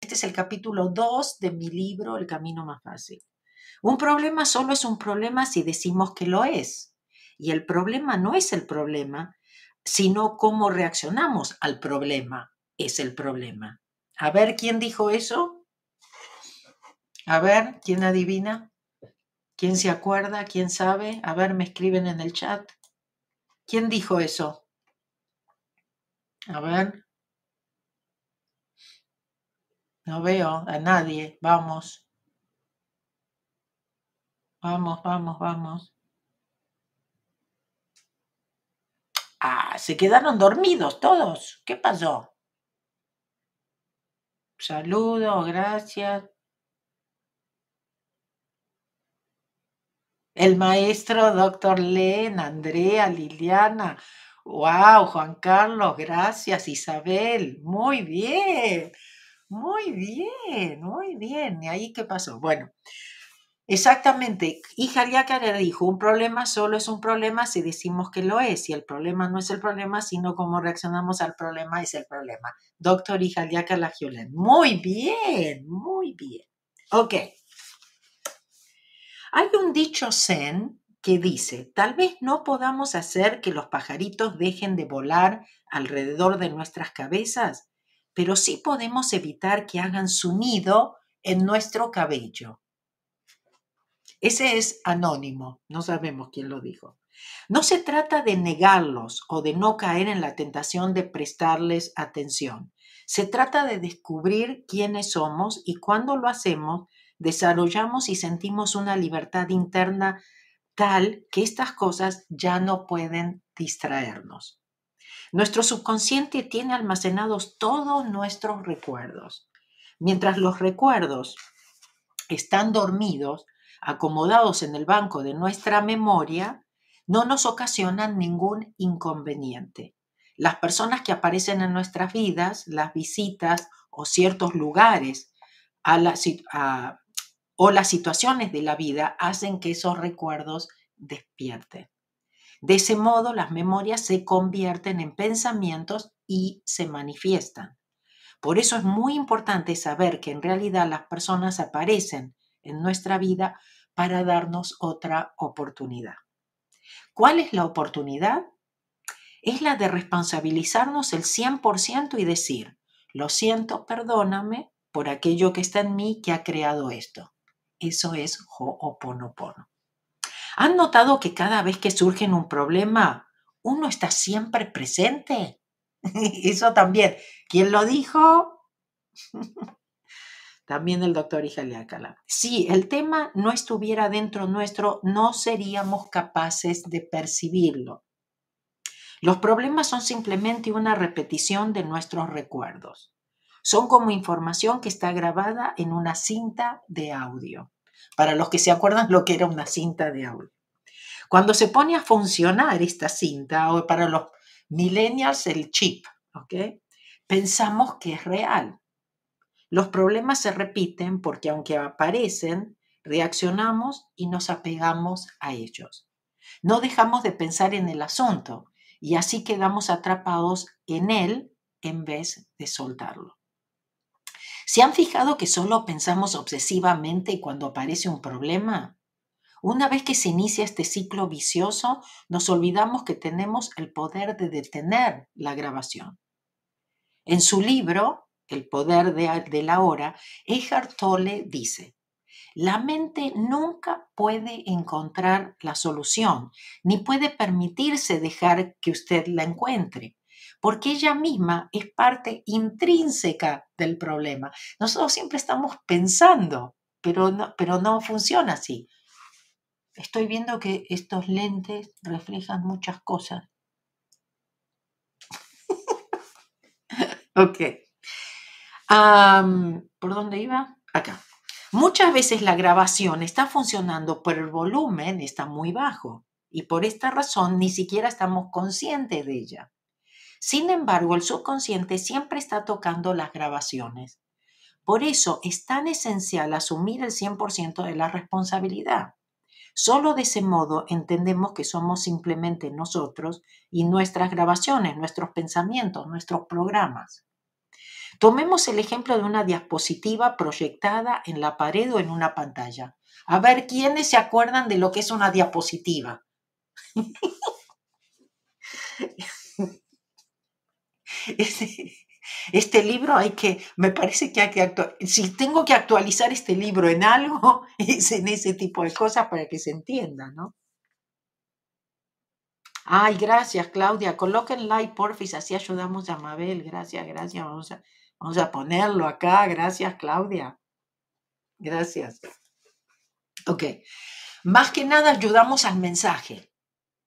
Este es el capítulo 2 de mi libro El Camino Más Fácil. Un problema solo es un problema si decimos que lo es. Y el problema no es el problema, sino cómo reaccionamos al problema es el problema. A ver, ¿quién dijo eso? A ver, ¿quién adivina? ¿Quién se acuerda? ¿Quién sabe? A ver, me escriben en el chat. ¿Quién dijo eso? A ver. No veo a nadie. Vamos. Vamos, vamos, vamos. Ah, se quedaron dormidos todos. ¿Qué pasó? Saludos, gracias. El maestro, doctor Len, Andrea, Liliana. Wow, Juan Carlos, gracias, Isabel. Muy bien, muy bien, muy bien. ¿Y ahí qué pasó? Bueno, exactamente. Y le dijo, un problema solo es un problema si decimos que lo es. Y el problema no es el problema, sino cómo reaccionamos al problema es el problema. Doctor Ijaliaka Lagiolen. Muy bien, muy bien. Ok. Hay un dicho zen que dice, tal vez no podamos hacer que los pajaritos dejen de volar alrededor de nuestras cabezas, pero sí podemos evitar que hagan su nido en nuestro cabello. Ese es anónimo, no sabemos quién lo dijo. No se trata de negarlos o de no caer en la tentación de prestarles atención. Se trata de descubrir quiénes somos y cuando lo hacemos, desarrollamos y sentimos una libertad interna tal que estas cosas ya no pueden distraernos. Nuestro subconsciente tiene almacenados todos nuestros recuerdos. Mientras los recuerdos están dormidos, acomodados en el banco de nuestra memoria, no nos ocasionan ningún inconveniente. Las personas que aparecen en nuestras vidas, las visitas o ciertos lugares o las situaciones de la vida hacen que esos recuerdos despierten. De ese modo, las memorias se convierten en pensamientos y se manifiestan. Por eso es muy importante saber que en realidad las personas aparecen en nuestra vida para darnos otra oportunidad. ¿Cuál es la oportunidad? Es la de responsabilizarnos el 100% y decir, lo siento, perdóname por aquello que está en mí que ha creado esto. Eso es Ho'oponopono. ¿Han notado que cada vez que surge un problema, uno está siempre presente? Eso también. ¿Quién lo dijo? también el doctor Ijaliakala. Si el tema no estuviera dentro nuestro, no seríamos capaces de percibirlo. Los problemas son simplemente una repetición de nuestros recuerdos. Son como información que está grabada en una cinta de audio. Para los que se acuerdan lo que era una cinta de audio. Cuando se pone a funcionar esta cinta, o para los millennials el chip. Pensamos que es real. Los problemas se repiten porque aunque aparecen, reaccionamos y nos apegamos a ellos. No dejamos de pensar en el asunto y así quedamos atrapados en él en vez de soltarlo. ¿Se han fijado que solo pensamos obsesivamente cuando aparece un problema? Una vez que se inicia este ciclo vicioso, nos olvidamos que tenemos el poder de detener la grabación. En su libro, El poder de, la hora, Eckhart Tolle dice, la mente nunca puede encontrar la solución, ni puede permitirse dejar que usted la encuentre porque ella misma es parte intrínseca del problema. Nosotros siempre estamos pensando, pero no, pero no funciona así. Estoy viendo que estos lentes reflejan muchas cosas. ok. ¿Por dónde iba? Acá. Muchas veces la grabación está funcionando, pero el volumen está muy bajo y por esta razón ni siquiera estamos conscientes de ella. Sin embargo, el subconsciente siempre está tocando las grabaciones. Por eso es tan esencial asumir el 100% de la responsabilidad. Solo de ese modo entendemos que somos simplemente nosotros y nuestras grabaciones, nuestros pensamientos, nuestros programas. Tomemos el ejemplo de una diapositiva proyectada en la pared o en una pantalla. A ver, ¿quiénes se acuerdan de lo que es una diapositiva? Este, libro hay que, me parece que hay que actualizar, si tengo que actualizar este libro en algo, es en ese tipo de cosas para que se entienda, ¿no? Ay, gracias, Claudia. Coloquen like, porfis, así ayudamos a Mabel. Gracias, gracias. Vamos a, vamos a ponerlo acá. Gracias, Claudia. Gracias. Ok. Más que nada ayudamos al mensaje.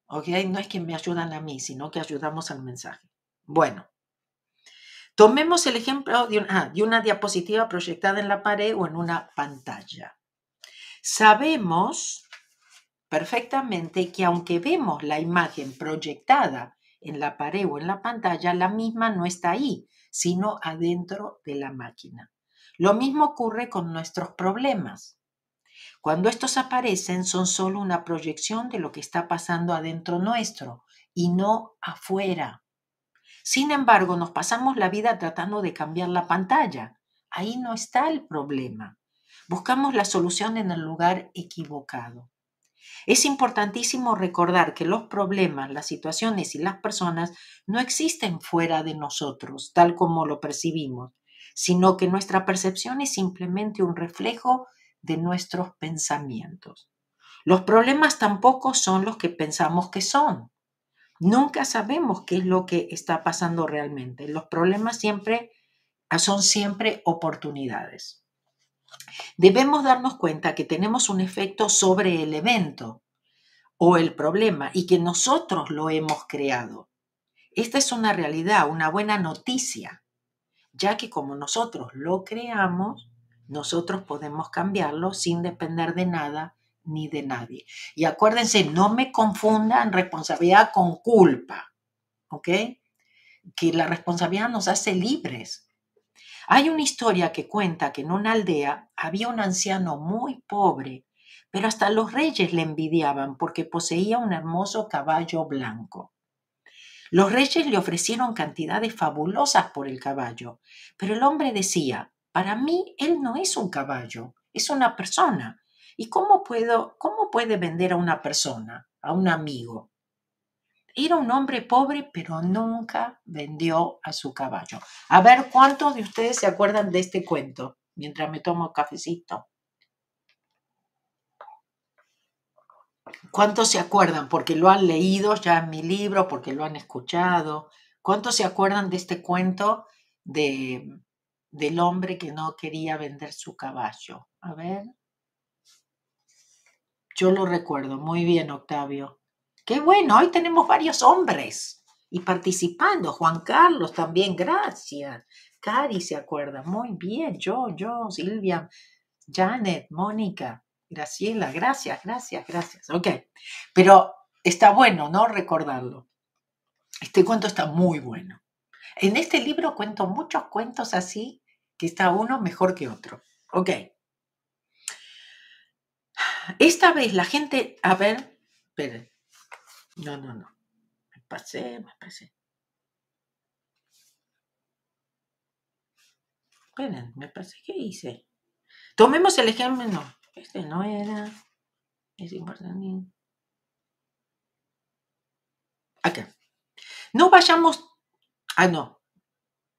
Ok. No es que me ayudan a mí, sino que ayudamos al mensaje. Bueno. Tomemos el ejemplo de, ah, de una diapositiva proyectada en la pared o en una pantalla. Sabemos perfectamente que aunque vemos la imagen proyectada en la pared o en la pantalla, la misma no está ahí, sino adentro de la máquina. Lo mismo ocurre con nuestros problemas. Cuando estos aparecen son solo una proyección de lo que está pasando adentro nuestro y no afuera. Sin embargo, nos pasamos la vida tratando de cambiar la pantalla. Ahí no está el problema. Buscamos la solución en el lugar equivocado. Es importantísimo recordar que los problemas, las situaciones y las personas no existen fuera de nosotros, tal como lo percibimos, sino que nuestra percepción es simplemente un reflejo de nuestros pensamientos. Los problemas tampoco son los que pensamos que son. Nunca sabemos qué es lo que está pasando realmente. Los problemas siempre son siempre oportunidades. Debemos darnos cuenta que tenemos un efecto sobre el evento o el problema y que nosotros lo hemos creado. Esta es una realidad, una buena noticia, ya que como nosotros lo creamos, nosotros podemos cambiarlo sin depender de nada ni de nadie. Y acuérdense, no me confundan responsabilidad con culpa, ¿ok? Que la responsabilidad nos hace libres. Hay una historia que cuenta que en una aldea había un anciano muy pobre, pero hasta los reyes le envidiaban porque poseía un hermoso caballo blanco. Los reyes le ofrecieron cantidades fabulosas por el caballo, pero el hombre decía, para mí él no es un caballo, es una persona. ¿Y cómo puedo, cómo puede vender a una persona, a un amigo? Era un hombre pobre, pero nunca vendió a su caballo. A ver, ¿cuántos de ustedes se acuerdan de este cuento? Mientras me tomo cafecito. ¿Cuántos se acuerdan? Porque lo han leído ya en mi libro, porque lo han escuchado. ¿Cuántos se acuerdan de este cuento de, del hombre que no quería vender su caballo? A ver. Yo lo recuerdo. Muy bien, Octavio. Qué bueno, hoy tenemos varios hombres y participando. Juan Carlos también, gracias. Cari se acuerda, muy bien. Yo, yo, Silvia, Janet, Mónica, Graciela, gracias, gracias, gracias. Ok, pero está bueno, ¿no? Recordarlo. Este cuento está muy bueno. En este libro cuento muchos cuentos así, que está uno mejor que otro. Ok. Esta vez la gente, a ver, esperen. No, no, no. Me pasé, me pasé. Esperen, me pasé. ¿Qué hice? Tomemos el ejemplo. No, este no era. Es importante. Acá. No vayamos. Ah, no.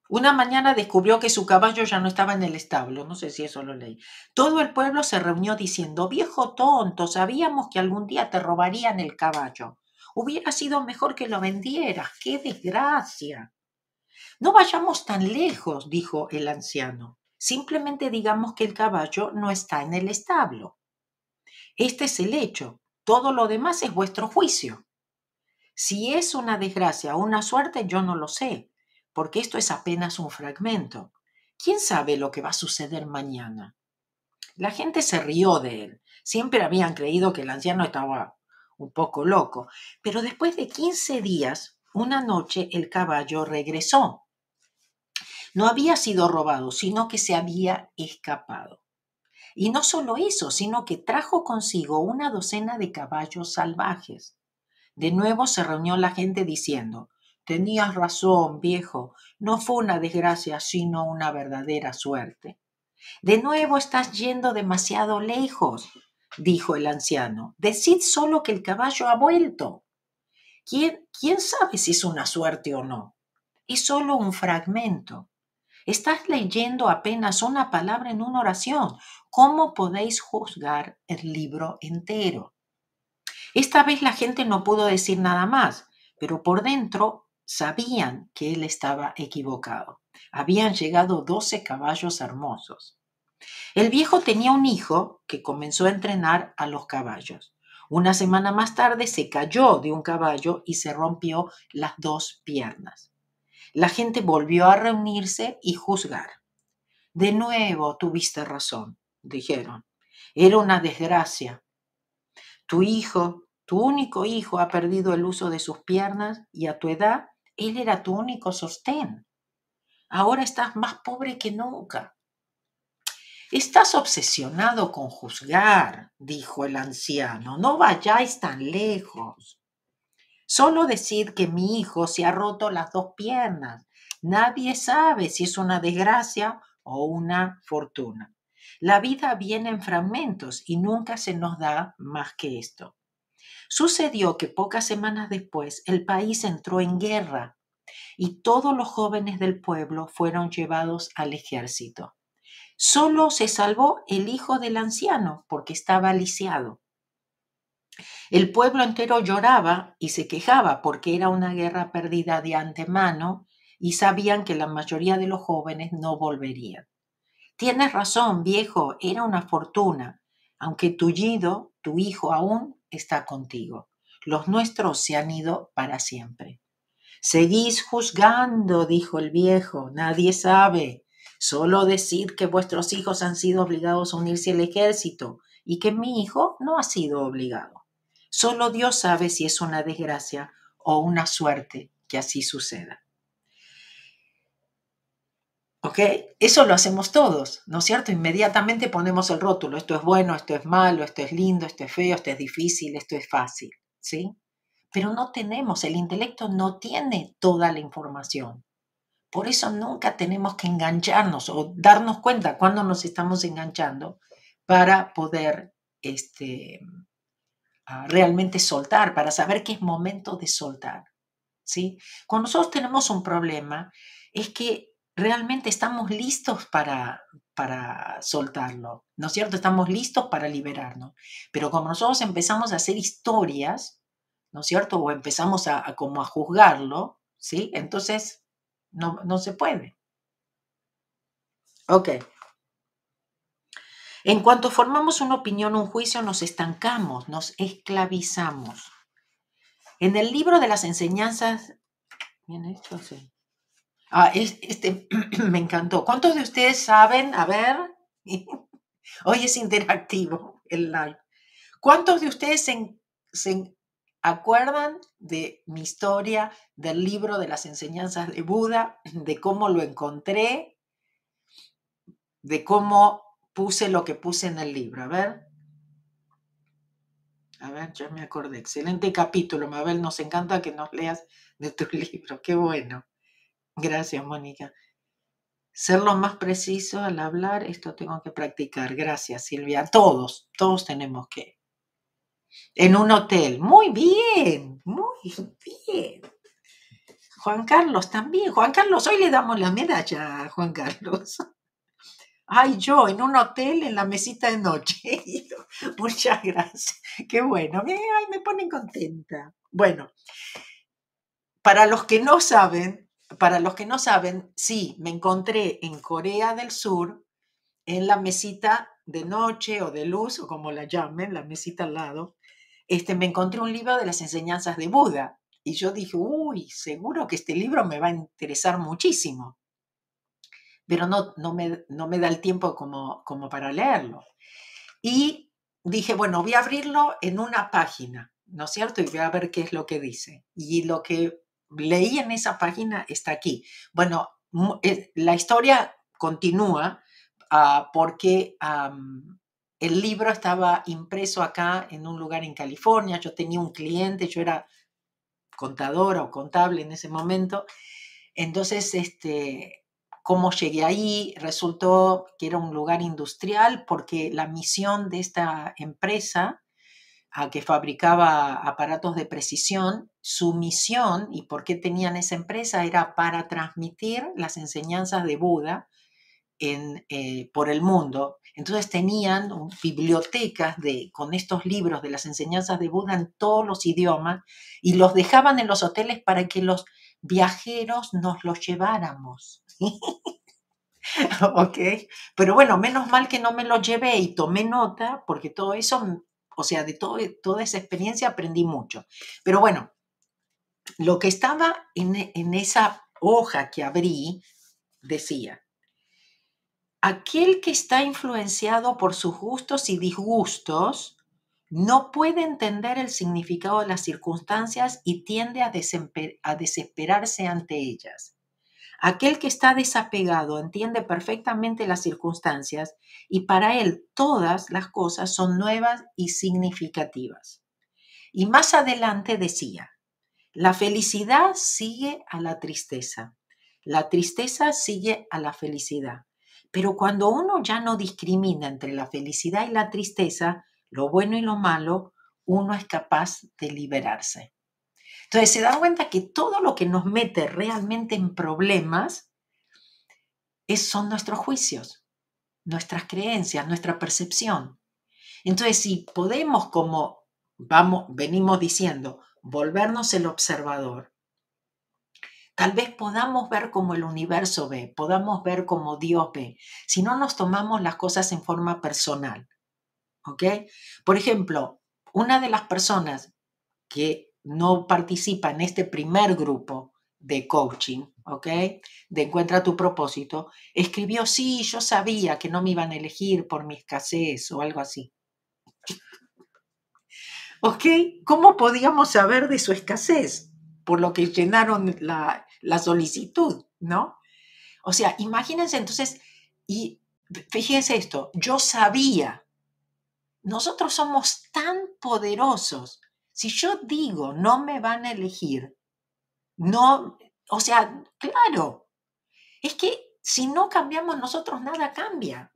Una mañana descubrió que su caballo ya no estaba en el establo, no sé si eso lo leí. Todo el pueblo se reunió diciendo, viejo tonto, sabíamos que algún día te robarían el caballo. Hubiera sido mejor que lo vendieras. ¡Qué desgracia! No vayamos tan lejos, dijo el anciano. Simplemente digamos que el caballo no está en el establo. Este es el hecho. Todo lo demás es vuestro juicio. Si es una desgracia o una suerte, yo no lo sé, porque esto es apenas un fragmento. ¿Quién sabe lo que va a suceder mañana? La gente se rió de él. Siempre habían creído que el anciano estaba un poco loco. Pero después de 15 días, una noche el caballo regresó. No había sido robado, sino que se había escapado. Y no solo eso, sino que trajo consigo una docena de caballos salvajes. De nuevo se reunió la gente diciendo, tenías razón, viejo, no fue una desgracia, sino una verdadera suerte. De nuevo estás yendo demasiado lejos, dijo el anciano. Decid solo que el caballo ha vuelto. ¿Quién, quién sabe si es una suerte o no? Es solo un fragmento. Estás leyendo apenas una palabra en una oración. ¿Cómo podéis juzgar el libro entero? Esta vez la gente no pudo decir nada más, pero por dentro sabían que él estaba equivocado. Habían llegado doce caballos hermosos. El viejo tenía un hijo que comenzó a entrenar a los caballos. Una semana más tarde se cayó de un caballo y se rompió las dos piernas. La gente volvió a reunirse y juzgar. De nuevo tuviste razón, dijeron. Era una desgracia. Tu hijo, tu único hijo, ha perdido el uso de sus piernas y a tu edad él era tu único sostén. Ahora estás más pobre que nunca. Estás obsesionado con juzgar, dijo el anciano. No vayáis tan lejos. Solo decir que mi hijo se ha roto las dos piernas. Nadie sabe si es una desgracia o una fortuna. La vida viene en fragmentos y nunca se nos da más que esto. Sucedió que pocas semanas después el país entró en guerra y todos los jóvenes del pueblo fueron llevados al ejército. Solo se salvó el hijo del anciano porque estaba lisiado. El pueblo entero lloraba y se quejaba porque era una guerra perdida de antemano y sabían que la mayoría de los jóvenes no volverían. Tienes razón, viejo, era una fortuna, aunque tullido, tu hijo aún está contigo. Los nuestros se han ido para siempre. Seguís juzgando, dijo el viejo, nadie sabe. Solo decir que vuestros hijos han sido obligados a unirse al ejército y que mi hijo no ha sido obligado. Solo Dios sabe si es una desgracia o una suerte que así suceda. ¿Ok? Eso lo hacemos todos, ¿no es cierto? Inmediatamente ponemos el rótulo, esto es bueno, esto es malo, esto es lindo, esto es feo, esto es difícil, esto es fácil, ¿sí? Pero no tenemos, el intelecto no tiene toda la información. Por eso nunca tenemos que engancharnos o darnos cuenta cuando nos estamos enganchando para poder este, realmente soltar, para saber que es momento de soltar. ¿sí? Cuando nosotros tenemos un problema, es que realmente estamos listos para, para soltarlo, ¿no es cierto? Estamos listos para liberarnos. Pero como nosotros empezamos a hacer historias, ¿no es cierto? O empezamos a, a como a juzgarlo, ¿sí? Entonces no, no se puede. Ok. En cuanto formamos una opinión, un juicio, nos estancamos, nos esclavizamos. En el libro de las enseñanzas, bien hecho, sí. Ah, este me encantó. ¿Cuántos de ustedes saben? A ver, hoy es interactivo el live. ¿Cuántos de ustedes se, se acuerdan de mi historia del libro de las enseñanzas de Buda, de cómo lo encontré, de cómo puse lo que puse en el libro. A ver. A ver, ya me acordé. Excelente capítulo, Mabel. Nos encanta que nos leas de tu libro. Qué bueno. Gracias, Mónica. Ser lo más preciso al hablar, esto tengo que practicar. Gracias, Silvia. Todos, todos tenemos que. En un hotel. Muy bien, muy bien. Juan Carlos también. Juan Carlos, hoy le damos la medalla a Juan Carlos. Ay, yo en un hotel en la mesita de noche. Muchas gracias. Qué bueno. Ay, me ponen contenta. Bueno, para los que no saben, para los que no saben, sí, me encontré en Corea del Sur en la mesita de noche o de luz, o como la llamen, la mesita al lado. Este, me encontré un libro de las enseñanzas de Buda. Y yo dije, uy, seguro que este libro me va a interesar muchísimo pero no, no, me, no me da el tiempo como, como para leerlo. Y dije, bueno, voy a abrirlo en una página, ¿no es cierto? Y voy a ver qué es lo que dice. Y lo que leí en esa página está aquí. Bueno, eh, la historia continúa ah, porque el libro estaba impreso acá en un lugar en California. Yo tenía un cliente, yo era contadora o contable en ese momento. Entonces, este, cómo llegué ahí, resultó que era un lugar industrial porque la misión de esta empresa a que fabricaba aparatos de precisión, su misión y por qué tenían esa empresa era para transmitir las enseñanzas de Buda en, eh, por el mundo. Entonces tenían bibliotecas de, con estos libros de las enseñanzas de Buda en todos los idiomas y los dejaban en los hoteles para que los viajeros nos los lleváramos. ¿Ok? Pero bueno, menos mal que no me lo llevé y tomé nota porque todo eso, o sea, de todo, toda esa experiencia aprendí mucho. Pero bueno, lo que estaba en, en esa hoja que abrí decía, aquel que está influenciado por sus gustos y disgustos no puede entender el significado de las circunstancias y tiende a, desesperarse ante ellas. Aquel que está desapegado entiende perfectamente las circunstancias y para él todas las cosas son nuevas y significativas. Y más adelante decía, la felicidad sigue a la tristeza, la tristeza sigue a la felicidad pero cuando uno ya no discrimina entre la felicidad y la tristeza, lo bueno y lo malo, uno es capaz de liberarse. Entonces se dan cuenta que todo lo que nos mete realmente en problemas son nuestros juicios, nuestras creencias, nuestra percepción. Entonces, si podemos, como vamos, venimos diciendo, volvernos el observador, Tal vez podamos ver como el universo ve, podamos ver como Dios ve, si no nos tomamos las cosas en forma personal. ¿Ok? Por ejemplo, una de las personas que no participa en este primer grupo de coaching, ¿ok? De encuentra tu propósito, escribió, sí, yo sabía que no me iban a elegir por mi escasez o algo así. ¿Ok? ¿Cómo podíamos saber de su escasez? Por lo que llenaron la, la solicitud, ¿no? O sea, imagínense entonces, y fíjense esto, yo sabía, nosotros somos tan poderosos. Si yo digo, no me van a elegir, no, o sea, claro, es que si no cambiamos nosotros, nada cambia.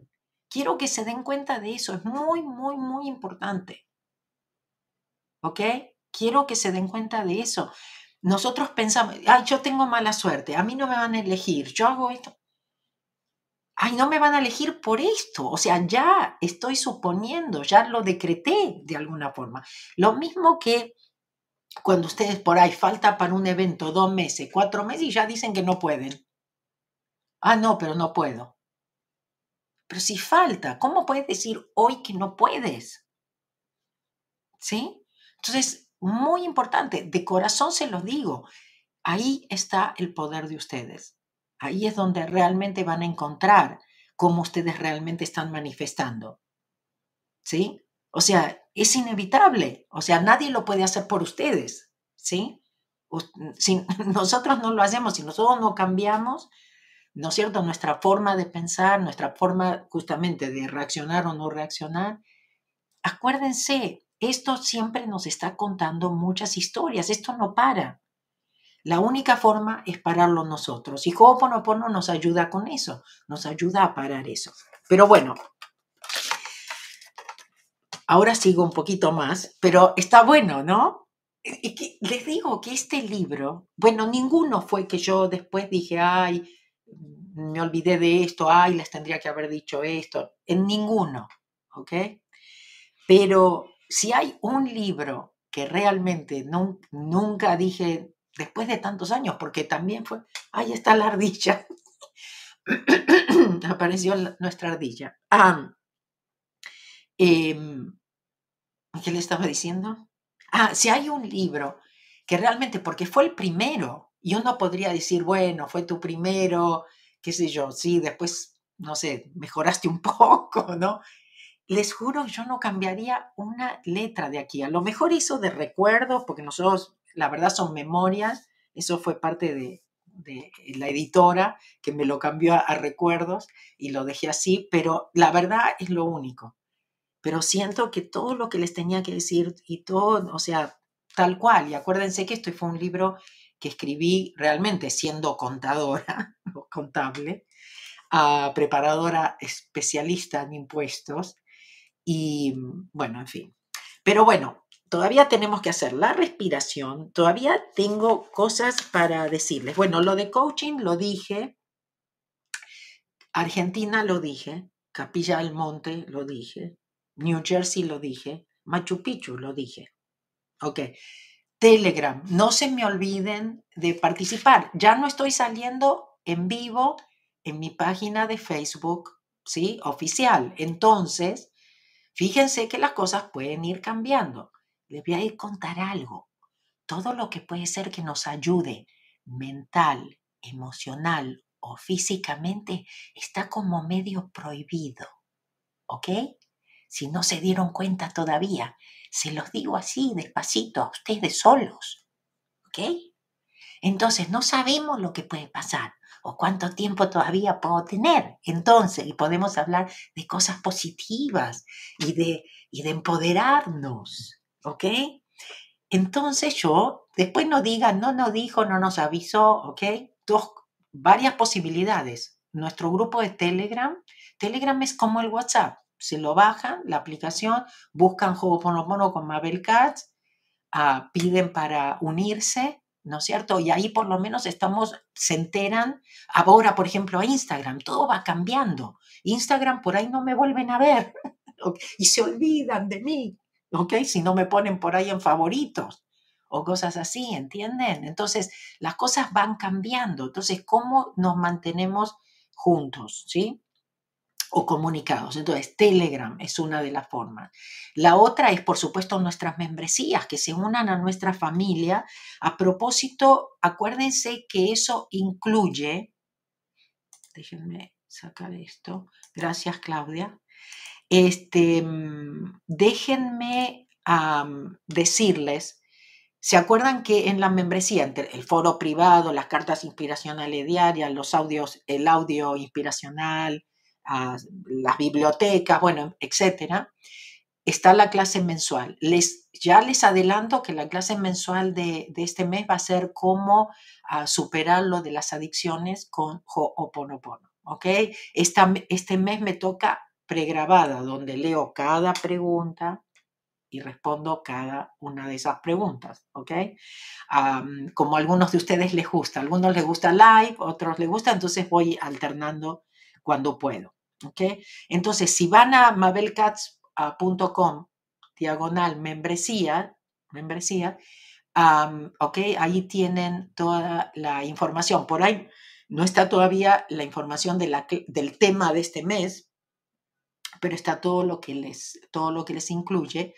Quiero que se den cuenta de eso, es muy, muy, muy importante. ¿Ok? Quiero que se den cuenta de eso. Nosotros pensamos, ay, yo tengo mala suerte, a mí no me van a elegir, yo hago esto. Ay, no me van a elegir por esto. O sea, ya estoy suponiendo, ya lo decreté de alguna forma. Lo mismo que cuando ustedes por ahí falta para un evento dos meses, cuatro meses y ya dicen que no pueden. Ah, no, pero no puedo. Pero si falta, ¿cómo puedes decir hoy que no puedes? ¿Sí? Entonces, muy importante, de corazón se los digo, ahí está el poder de ustedes. Ahí es donde realmente van a encontrar cómo ustedes realmente están manifestando. ¿Sí? O sea, es inevitable. O sea, nadie lo puede hacer por ustedes. ¿Sí? Si nosotros no lo hacemos, si nosotros no cambiamos, ¿no es cierto? Nuestra forma de pensar, nuestra forma justamente de reaccionar o no reaccionar. Acuérdense, esto siempre nos está contando muchas historias, esto no para. La única forma es pararlo nosotros. Y Ho'oponopono nos ayuda con eso, nos ayuda a parar eso. Pero bueno, ahora sigo un poquito más, pero está bueno, ¿no? les digo que este libro, bueno, ninguno fue que yo después dije, ay, me olvidé de esto, ay, les tendría que haber dicho esto, en ninguno, ¿ok? Pero si hay un libro que realmente nunca dije, después de tantos años, porque también fue, ahí está la ardilla, apareció nuestra ardilla. Em, ¿Qué le estaba diciendo? Ah, si hay un libro que realmente, porque fue el primero, y uno podría decir, bueno, fue tu primero, qué sé yo, sí, después, no sé, mejoraste un poco, ¿no? les juro, yo no cambiaría una letra de aquí. A lo mejor hizo de recuerdo, porque nosotros, la verdad, son memorias. Eso fue parte de, la editora que me lo cambió a, recuerdos y lo dejé así, pero la verdad es lo único. Pero siento que todo lo que les tenía que decir y todo, o sea, tal cual. Y acuérdense que esto fue un libro que escribí realmente siendo contadora o contable, uh, preparadora especialista en impuestos y bueno, en fin. Pero bueno, todavía tenemos que hacer la respiración, todavía tengo cosas para decirles. Bueno, lo de coaching lo dije, Argentina lo dije, Capilla del Monte lo dije, New Jersey lo dije, Machu Picchu lo dije. Ok. Telegram, no se me olviden de participar. Ya no estoy saliendo en vivo en mi página de Facebook, ¿sí? Oficial. Entonces, fíjense que las cosas pueden ir cambiando. Les voy a contar algo. Todo lo que puede ser que nos ayude mental, emocional o físicamente está como medio prohibido. ¿Ok? Si no se dieron cuenta todavía, se los digo así, despacito, a ustedes solos. ¿Ok? Entonces no sabemos lo que puede pasar o cuánto tiempo todavía puedo tener. Entonces, y podemos hablar de cosas positivas y de, y de empoderarnos. ¿Ok? Entonces yo, después no digan, no nos dijo, no nos avisó, ¿ok? Dos, varias posibilidades. Nuestro grupo de Telegram, Telegram es como el WhatsApp se lo bajan, la aplicación, buscan Ho'oponopono con Mabel Katz, ah, piden para unirse, ¿no es cierto? Y ahí por lo menos estamos, se enteran. Ahora, por ejemplo, a Instagram, todo va cambiando. Instagram por ahí no me vuelven a ver y se olvidan de mí, ¿ok? Si no me ponen por ahí en favoritos o cosas así, ¿entienden? Entonces, las cosas van cambiando. Entonces, ¿cómo nos mantenemos juntos, ¿sí? o comunicados. Entonces, Telegram es una de las formas. La otra es, por supuesto, nuestras membresías, que se unan a nuestra familia. A propósito, acuérdense que eso incluye, déjenme sacar esto, gracias Claudia, este, mm, déjenme decirles, ¿se acuerdan que en la membresía, entre el foro privado, las cartas inspiracionales diarias, los audios, el audio inspiracional, las bibliotecas, bueno, etcétera, está la clase mensual. Les, ya les adelanto que la clase mensual de, este mes va a ser cómo ah, superar lo de las adicciones con Ho'oponopono. ¿Ok? Este mes me toca pregrabada, donde leo cada pregunta y respondo cada una de esas preguntas. ¿Ok? como a algunos de ustedes les gusta, algunos les gusta live, otros les gusta, entonces voy alternando cuando puedo. Entonces, si van a mabelcats.com, diagonal membresía, membresía, ahí tienen toda la información. Por ahí no está todavía la información del tema de este mes, pero está todo lo que les, todo lo que les incluye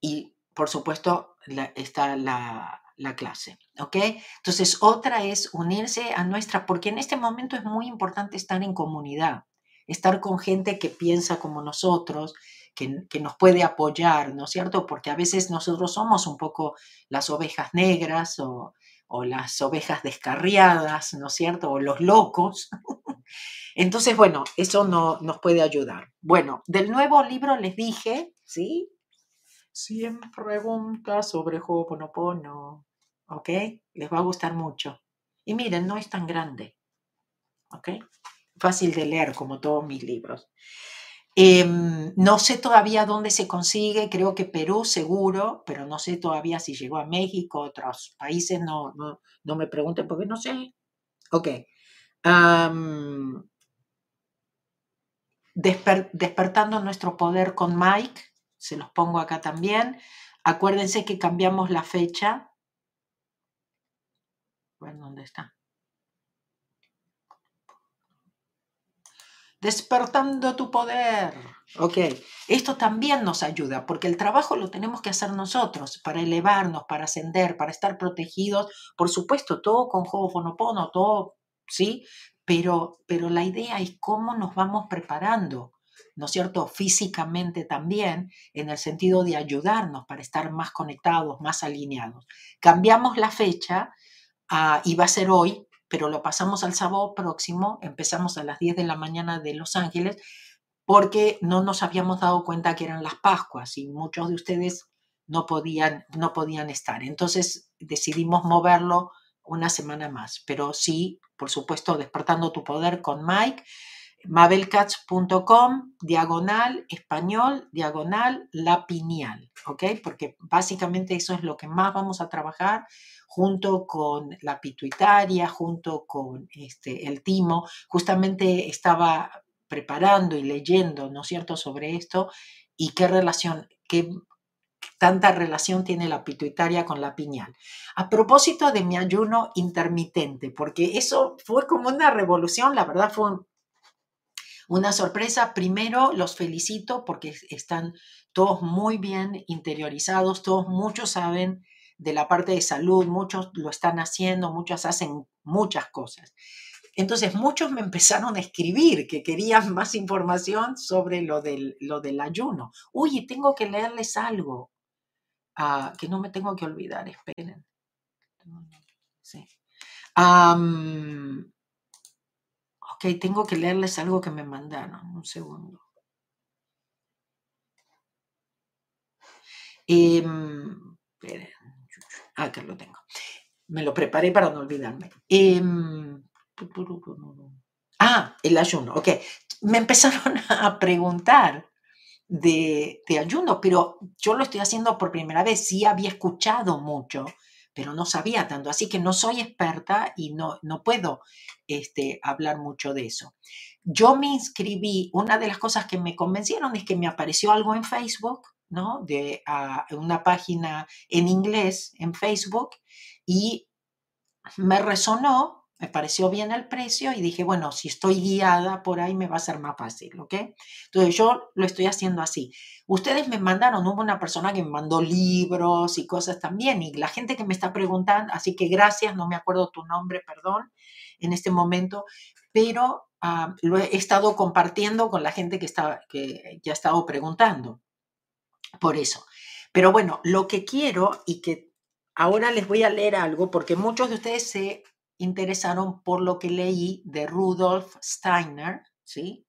y, por supuesto, está la, la clase, ¿ok? Entonces, otra es unirse a nuestra, porque en este momento es muy importante estar en comunidad estar con gente que piensa como nosotros, que, nos puede apoyar, ¿no es cierto? Porque a veces nosotros somos un poco las ovejas negras o, las ovejas descarriadas, ¿no es cierto? O los locos. Entonces, bueno, eso no, nos puede ayudar. Bueno, del nuevo libro les dije, ¿sí? 100 preguntas sobre Ho'oponopono, ¿ok? Les va a gustar mucho. Y miren, no es tan grande, ¿ok? fácil de leer como todos mis libros. Em, no sé todavía dónde se consigue, creo que Perú seguro, pero no sé todavía si llegó a México, otros países, no, no, me pregunten porque no sé. Ok. despertando nuestro poder con Mike, se los pongo acá también. Acuérdense que cambiamos la fecha. Bueno, ¿dónde está? Despertando tu poder. Ok, esto también nos ayuda porque el trabajo lo tenemos que hacer nosotros para elevarnos, para ascender, para estar protegidos. Por supuesto, todo con Ho'oponopono, todo, ¿sí? Pero, pero la idea es cómo nos vamos preparando, ¿no es cierto? Físicamente también, en el sentido de ayudarnos para estar más conectados, más alineados. Cambiamos la fecha ah, y va a ser hoy, pero lo pasamos al sábado próximo, empezamos a las 10 de la mañana de Los Ángeles, porque no nos habíamos dado cuenta que eran las Pascuas y muchos de ustedes no podían, no podían estar. Entonces decidimos moverlo una semana más, pero sí, por supuesto, despertando tu poder con Mike mabelcats.com, diagonal, español, diagonal, la pineal, ¿ok? Porque básicamente eso es lo que más vamos a trabajar junto con la pituitaria, junto con este, el timo. Justamente estaba preparando y leyendo, ¿no es cierto?, sobre esto y qué relación, qué tanta relación tiene la pituitaria con la pineal. A propósito de mi ayuno intermitente, porque eso fue como una revolución, la verdad fue una sorpresa. Primero, los felicito porque están todos muy bien interiorizados, todos muchos saben de la parte de salud, muchos lo están haciendo, muchos hacen muchas cosas. Entonces muchos me empezaron a escribir que querían más información sobre lo del, lo del ayuno. Uy, tengo que leerles algo ah, que no me tengo que olvidar, esperen. Sí. Ok, tengo que leerles algo que me mandaron. Un segundo. Eh, acá lo tengo. Me lo preparé para no olvidarme. Em, ah, el ayuno. Ok. Me empezaron a preguntar de, de ayuno, pero yo lo estoy haciendo por primera vez. Sí había escuchado mucho pero no sabía tanto, así que no soy experta y no, no puedo este, hablar mucho de eso. Yo me inscribí, una de las cosas que me convencieron es que me apareció algo en Facebook, ¿no? De una página en inglés en Facebook y me resonó me pareció bien el precio y dije, bueno, si estoy guiada por ahí me va a ser más fácil, ¿ok? Entonces yo lo estoy haciendo así. Ustedes me mandaron, hubo una persona que me mandó libros y cosas también, y la gente que me está preguntando, así que gracias, no me acuerdo tu nombre, perdón, en este momento, pero ah, lo he estado compartiendo con la gente que, está, que ya ha estado preguntando. Por eso. Pero bueno, lo que quiero y que ahora les voy a leer algo, porque muchos de ustedes se interesaron por lo que leí de Rudolf Steiner, ¿sí?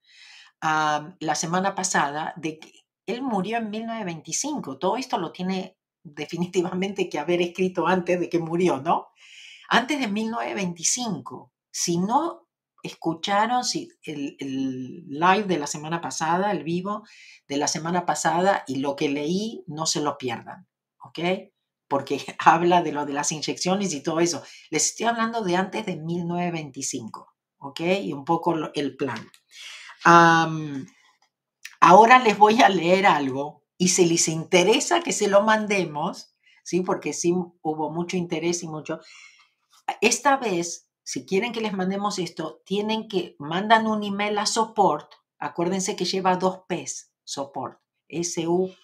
la semana pasada, de que él murió en 1925. Todo esto lo tiene definitivamente que haber escrito antes de que murió, ¿no? Antes de 1925. Si no escucharon si el, el, live de la semana pasada, el vivo de la semana pasada y lo que leí, no se lo pierdan, ¿ok? Porque habla de lo de las inyecciones y todo eso. Les estoy hablando de antes de 1925, ¿ok? Y un poco el plan. ahora les voy a leer algo y si les interesa que se lo mandemos, ¿sí? Porque sí hubo mucho interés y mucho. Esta vez, si quieren que les mandemos esto, tienen que, mandan un email a support, acuérdense que lleva dos P's, support, S-U-P-P-O-R-T,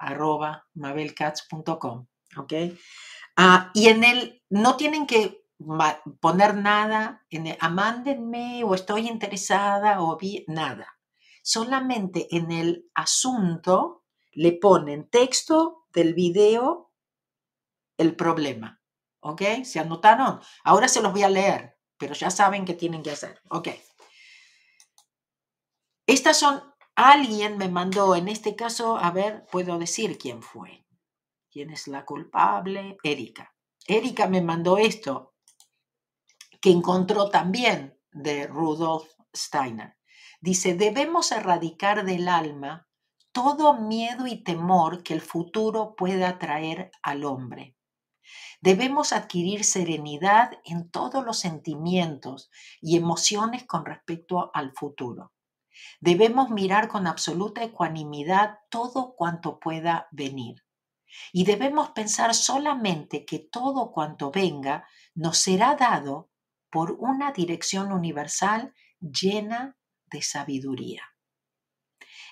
arroba mabelcats.com, ¿ok? Ah, y en el, no tienen que poner nada, en el, amándenme o estoy interesada o vi, nada. Solamente en el asunto le ponen texto del video, el problema, ¿ok? ¿Se anotaron? Ahora se los voy a leer, pero ya saben qué tienen que hacer, ¿ok? Estas son Alguien me mandó, en este caso, a ver, puedo decir quién fue. ¿Quién es la culpable? Erika. Erika me mandó esto, que encontró también de Rudolf Steiner. Dice, debemos erradicar del alma todo miedo y temor que el futuro pueda traer al hombre. Debemos adquirir serenidad en todos los sentimientos y emociones con respecto al futuro. Debemos mirar con absoluta ecuanimidad todo cuanto pueda venir. Y debemos pensar solamente que todo cuanto venga nos será dado por una dirección universal llena de sabiduría.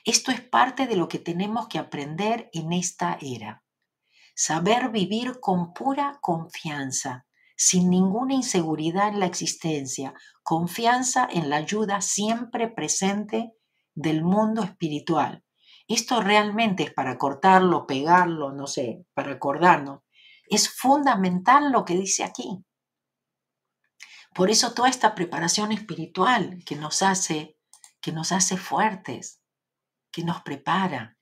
Esto es parte de lo que tenemos que aprender en esta era. Saber vivir con pura confianza, sin ninguna inseguridad en la existencia, confianza en la ayuda siempre presente del mundo espiritual. Esto realmente es para cortarlo, pegarlo, no sé, para acordarnos. Es fundamental lo que dice aquí. Por eso toda esta preparación espiritual que nos hace, que nos hace fuertes, que nos prepara.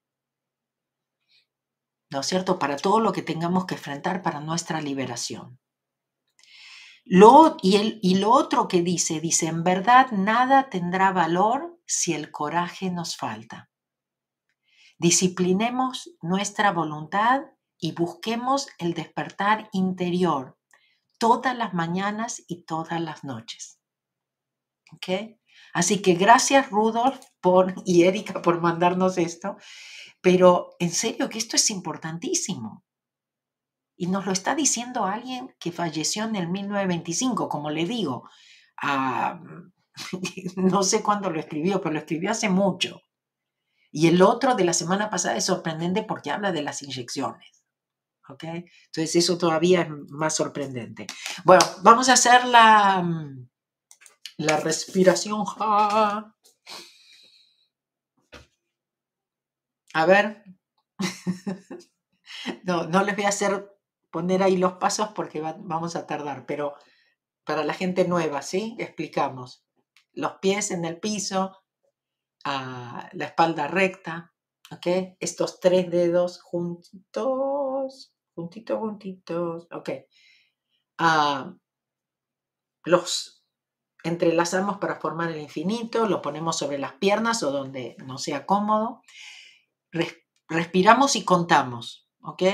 ¿no es cierto?, para todo lo que tengamos que enfrentar para nuestra liberación. Lo, y, el, y lo otro que dice, dice, en verdad nada tendrá valor si el coraje nos falta. Disciplinemos nuestra voluntad y busquemos el despertar interior todas las mañanas y todas las noches. Así que gracias Rudolf por, y Erika por mandarnos esto, pero en serio que esto es importantísimo. Y nos lo está diciendo alguien que falleció en el 1925, como le digo. Ah, no sé cuándo lo escribió, pero lo escribió hace mucho. Y el otro de la semana pasada es sorprendente porque habla de las inyecciones. ¿Ok? Entonces eso todavía es más sorprendente. Bueno, vamos a hacer la, mm, la respiración. A ver. no, no les voy a hacer poner ahí los pasos porque vamos a tardar, pero para la gente nueva, ¿sí? Explicamos. Los pies en el piso, la espalda recta, ¿ok? Estos tres dedos juntos, juntitos, juntitos, ¿ok? los entrelazamos para formar el infinito, lo ponemos sobre las piernas o donde no sea cómodo. respiramos y contamos, ¿ok?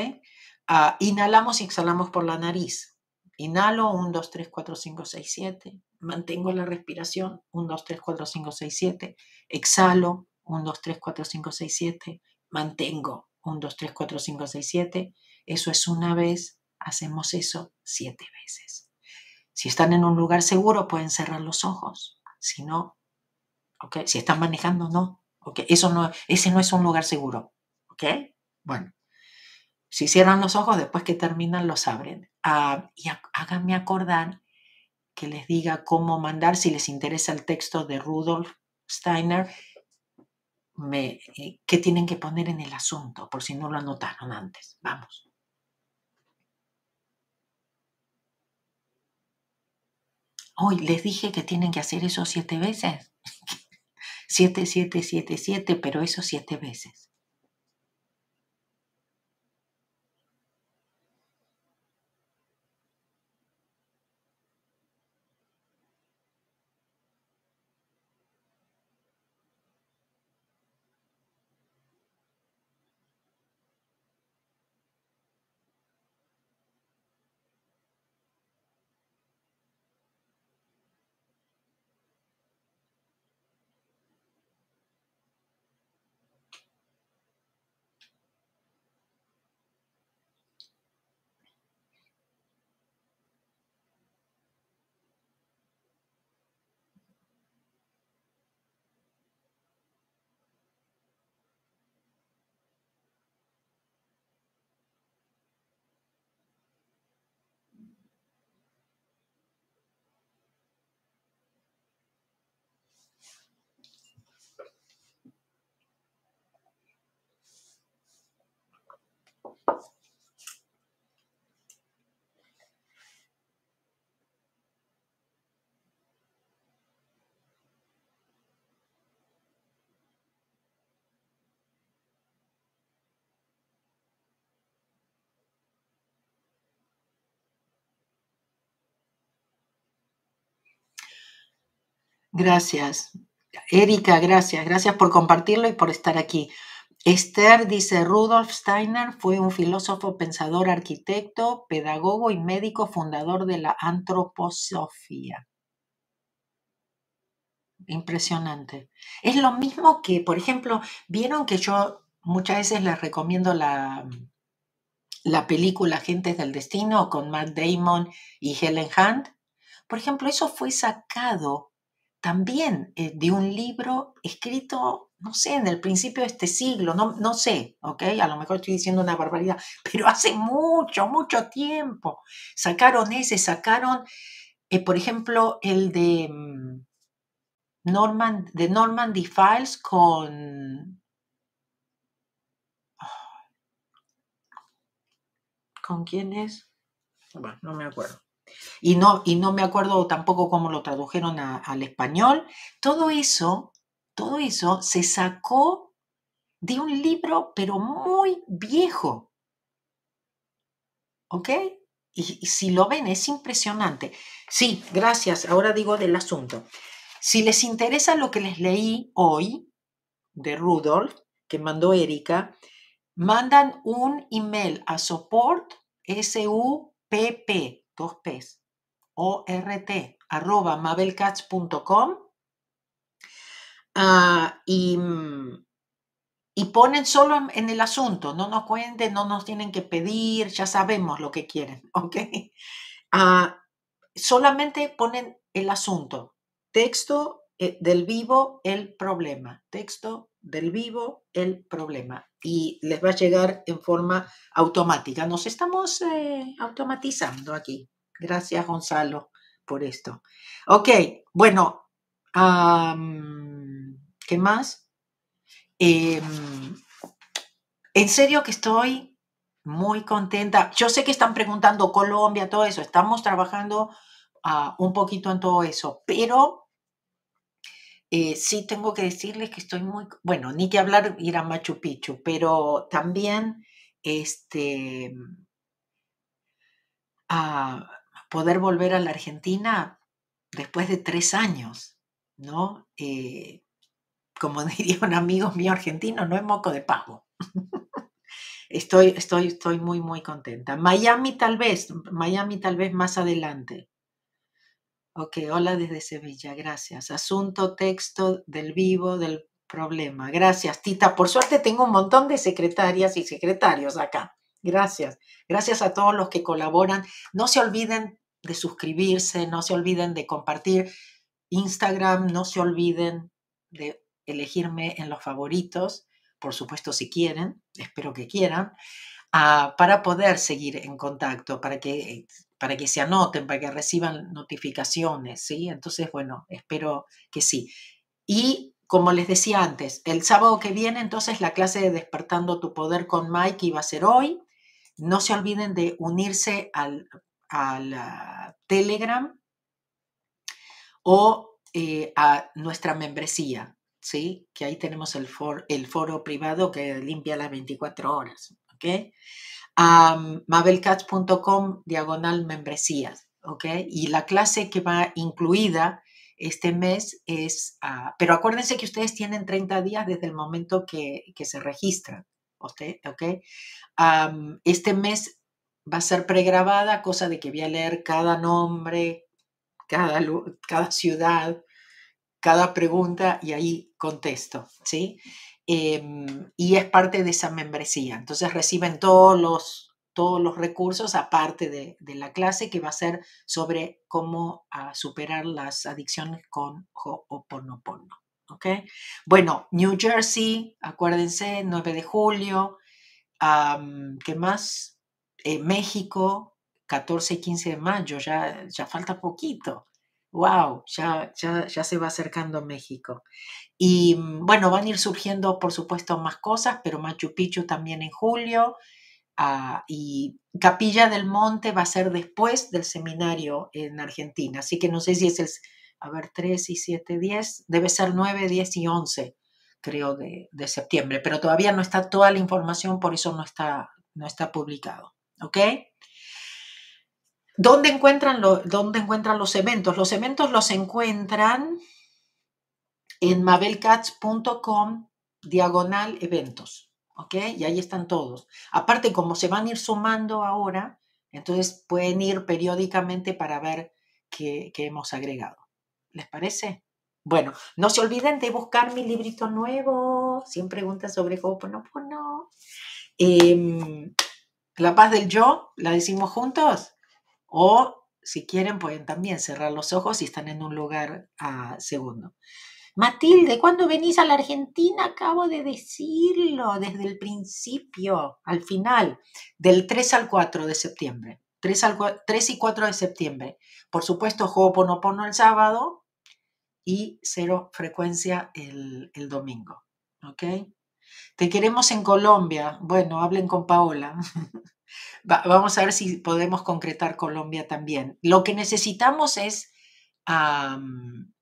Inhalamos y exhalamos por la nariz. Inhalo, 1, 2, 3, 4, 5, 6, 7 mantengo la respiración, 1, 2, 3, 4, 5, 6, 7, exhalo, 1, 2, 3, 4, 5, 6, 7, mantengo, 1, 2, 3, 4, 5, 6, 7, eso es una vez, hacemos eso siete veces. Si están en un lugar seguro pueden cerrar los ojos, si no, okay. si están manejando no, okay. Eso no, ese no es un lugar seguro, ¿ok? Bueno, si cierran los ojos después que terminan los abren uh, y háganme acordar que les diga cómo mandar, si les interesa el texto de Rudolf Steiner, me, eh, qué tienen que poner en el asunto, por si no lo anotaron antes. Vamos. Hoy les dije que tienen que hacer eso siete veces. siete, siete, siete, siete, pero eso siete veces. Gracias. Erika, gracias. Gracias por compartirlo y por estar aquí. Esther dice, Rudolf Steiner fue un filósofo, pensador, arquitecto, pedagogo y médico fundador de la antroposofía. Impresionante. Es lo mismo que, por ejemplo, vieron que yo muchas veces les recomiendo la, la película Gentes del Destino con Matt Damon y Helen Hunt. Por ejemplo, eso fue sacado también eh, de un libro escrito, no sé, en el principio de este siglo, no, no sé, ¿ok? A lo mejor estoy diciendo una barbaridad, pero hace mucho, mucho tiempo. Sacaron ese, sacaron, eh, por ejemplo, el de mm, Norman, de Normandy Files con... ¿Con quién es? Bueno, no me acuerdo y no, y no me acuerdo tampoco cómo lo tradujeron al español. Todo eso, todo eso se sacó de un libro, pero muy viejo, ¿Ok? Y, si lo ven, es impresionante. Sí, gracias. Ahora digo del asunto. Si les interesa lo que les leí hoy de Rudolf, que mandó Erika, mandan un email a support, S-U-P-P, dos P's, O-R-T, arroba mabelcats.com ah, y mm, y ponen solo en, el asunto, no nos cuenten, no nos tienen que pedir, ya sabemos lo que quieren, ¿ok? Ah, solamente ponen el asunto, texto eh, del vivo, el problema, texto del vivo, el problema, y les va a llegar en forma automática. Nos estamos eh, automatizando aquí. Gracias, Gonzalo, por esto. Ok, bueno, ¿qué más? Em, en serio que estoy muy contenta. Yo sé que están preguntando Colombia, todo eso. Estamos trabajando ah, un poquito en todo eso, pero eh, sí tengo que decirles que estoy muy, bueno, ni que hablar ir a Machu Picchu, pero también este, a poder volver a la Argentina después de tres años, ¿no? Eh, como diría un amigo mío argentino, no es moco de pavo. estoy, estoy, estoy muy, muy contenta. Miami tal vez, Miami tal vez más adelante. Ok, hola desde Sevilla, gracias. Asunto, texto del vivo, del problema. Gracias, Tita. Por suerte tengo un montón de secretarias y secretarios acá. Gracias. Gracias a todos los que colaboran. No se olviden de suscribirse, no se olviden de compartir Instagram, no se olviden de elegirme en los favoritos, por supuesto si quieren, espero que quieran, ah, para poder seguir en contacto, para que, para que se anoten, para que reciban notificaciones, ¿sí? Entonces, bueno, espero que sí. Y como les decía antes, el sábado que viene, entonces la clase de Despertando tu Poder con Mike iba a ser hoy. No se olviden de unirse al, al Telegram o eh, a nuestra membresía. ¿sí? Que ahí tenemos el, el foro privado que limpia las 24 horas, ¿ok? mabelcats.com diagonal membresías, ¿ok? Y la clase que va incluida este mes es, ah, pero acuérdense que ustedes tienen 30 días desde el momento que, se registran, ¿ok? este mes va a ser pregrabada, cosa de que voy a leer cada nombre, cada, cada ciudad, cada pregunta y ahí contesto, ¿sí? Em, y es parte de esa membresía. Entonces reciben todos los, todos los recursos aparte de, la clase que va a ser sobre cómo ah, superar las adicciones con Ho'oponopono. ¿ok? Bueno, New Jersey, acuérdense, 9 de julio. ¿Qué más? Eh, México, 14 y 15 de mayo, ya, ya falta poquito wow, ya, ya, ya se va acercando México. Y mm, bueno, van a ir surgiendo, por supuesto, más cosas, pero Machu Picchu también en julio. Ah, y Capilla del Monte va a ser después del seminario en Argentina. Así que no sé si es el, a ver, 3 y 7, 10, debe ser 9, 10 y 11, creo, de, de septiembre. Pero todavía no está toda la información, por eso no está, no está publicado. ¿Ok? ¿Dónde encuentran, ¿Dónde encuentran los eventos? Los eventos los encuentran en mabelcats.com diagonal eventos. ¿Ok? Y ahí están todos. Aparte, como se van a ir sumando ahora, entonces pueden ir periódicamente para ver qué, hemos agregado. ¿Les parece? Bueno, no se olviden de buscar mi librito nuevo. 100 preguntas sobre Ho'oponopono. Eh, la paz del yo, ¿la decimos juntos? O si quieren, pueden también cerrar los ojos si están en un lugar ah, segundo. Matilde, ¿cuándo venís a la Argentina? Acabo de decirlo desde el principio, al final, del 3 al 4 de septiembre. 3, al, 3 y 4 de septiembre. Por supuesto, Ho'oponopono el sábado y cero frecuencia el, el domingo. ¿Ok? Te queremos en Colombia. Bueno, hablen con Paola. vamos a ver si podemos concretar Colombia también. Lo que necesitamos es, van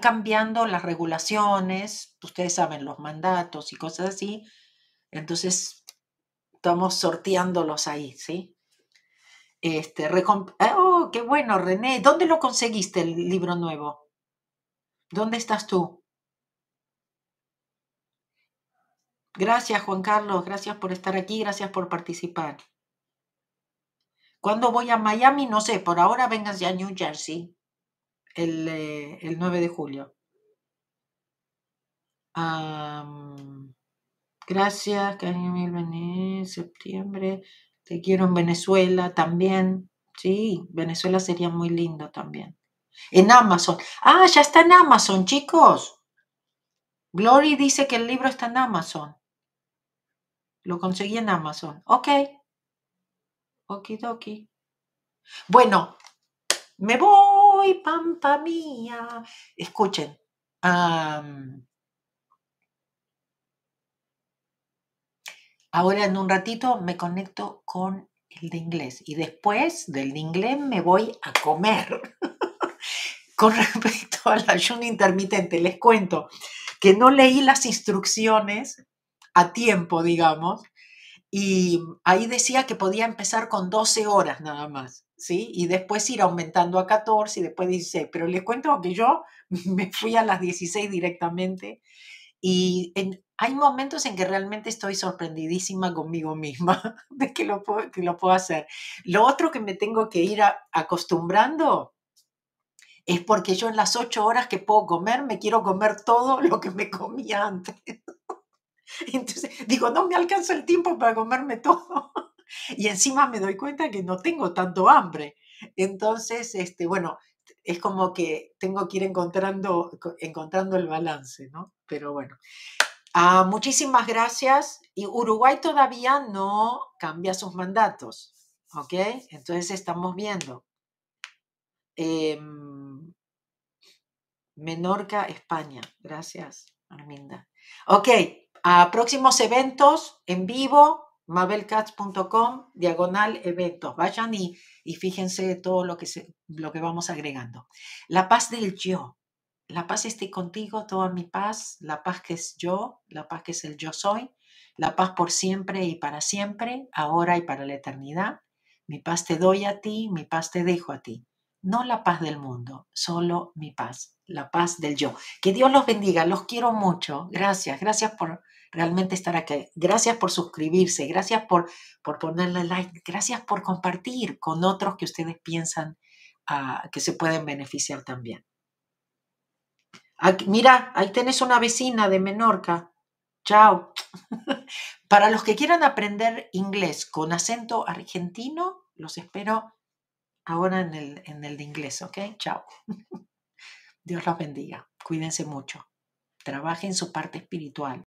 cambiando las regulaciones, ustedes saben, los mandatos y cosas así. Entonces, estamos sorteándolos ahí, ¿sí? Este, oh, qué bueno, René. ¿Dónde lo conseguiste el libro nuevo? ¿Dónde estás tú? Gracias, Juan Carlos. Gracias por estar aquí. Gracias por participar. ¿Cuándo voy a Miami? No sé. Por ahora vengas ya a New Jersey el, eh, el 9 de julio. gracias, cariño, septiembre. Te quiero en Venezuela también. Sí, Venezuela sería muy lindo también. En Amazon. Ah, ya está en Amazon, chicos. Glory dice que el libro está en Amazon. Lo conseguí en Amazon. Ok. Okidoki. Bueno, me voy, pampa mía. Escuchen. Ahora en un ratito me conecto con el de inglés y después del de inglés me voy a comer. con respecto al ayuno intermitente, les cuento que no leí las instrucciones a tiempo, digamos, y ahí decía que podía empezar con 12 horas nada más, ¿sí? Y después ir aumentando a 14 y después 16, pero les cuento que yo me fui a las 16 directamente y en, hay momentos en que realmente estoy sorprendidísima conmigo misma de que lo puedo, que lo puedo hacer. Lo otro que me tengo que ir acostumbrando es porque yo en las ocho horas que puedo comer me quiero comer todo lo que me comía antes. Entonces digo, no me alcanza el tiempo para comerme todo. Y encima me doy cuenta que no tengo tanto hambre. Entonces, este, bueno, es como que tengo que ir encontrando, encontrando el balance, ¿no? Pero bueno, Ah, muchísimas gracias. Y Uruguay todavía no cambia sus mandatos, ¿ok? Entonces estamos viendo. Em, Menorca, España. Gracias, Arminda. Ok, a próximos eventos en vivo, mabelcats.com, diagonal eventos. Vayan y, y fíjense todo lo que, se, lo que vamos agregando. La paz del yo la paz esté contigo, toda mi paz, la paz que es yo, la paz que es el yo soy, la paz por siempre y para siempre, ahora y para la eternidad. Mi paz te doy a ti, mi paz te dejo a ti. No la paz del mundo, solo mi paz, la paz del yo. Que Dios los bendiga, los quiero mucho. Gracias, gracias por realmente estar aquí. Gracias por suscribirse, gracias por, por ponerle like, gracias por compartir con otros que ustedes piensan ah, que se pueden beneficiar también mira, ahí tenés una vecina de Menorca. Chao. Para los que quieran aprender inglés con acento argentino, los espero ahora en el, en el de inglés, ¿ok? Chao. Dios los bendiga. Cuídense mucho. Trabajen su parte espiritual.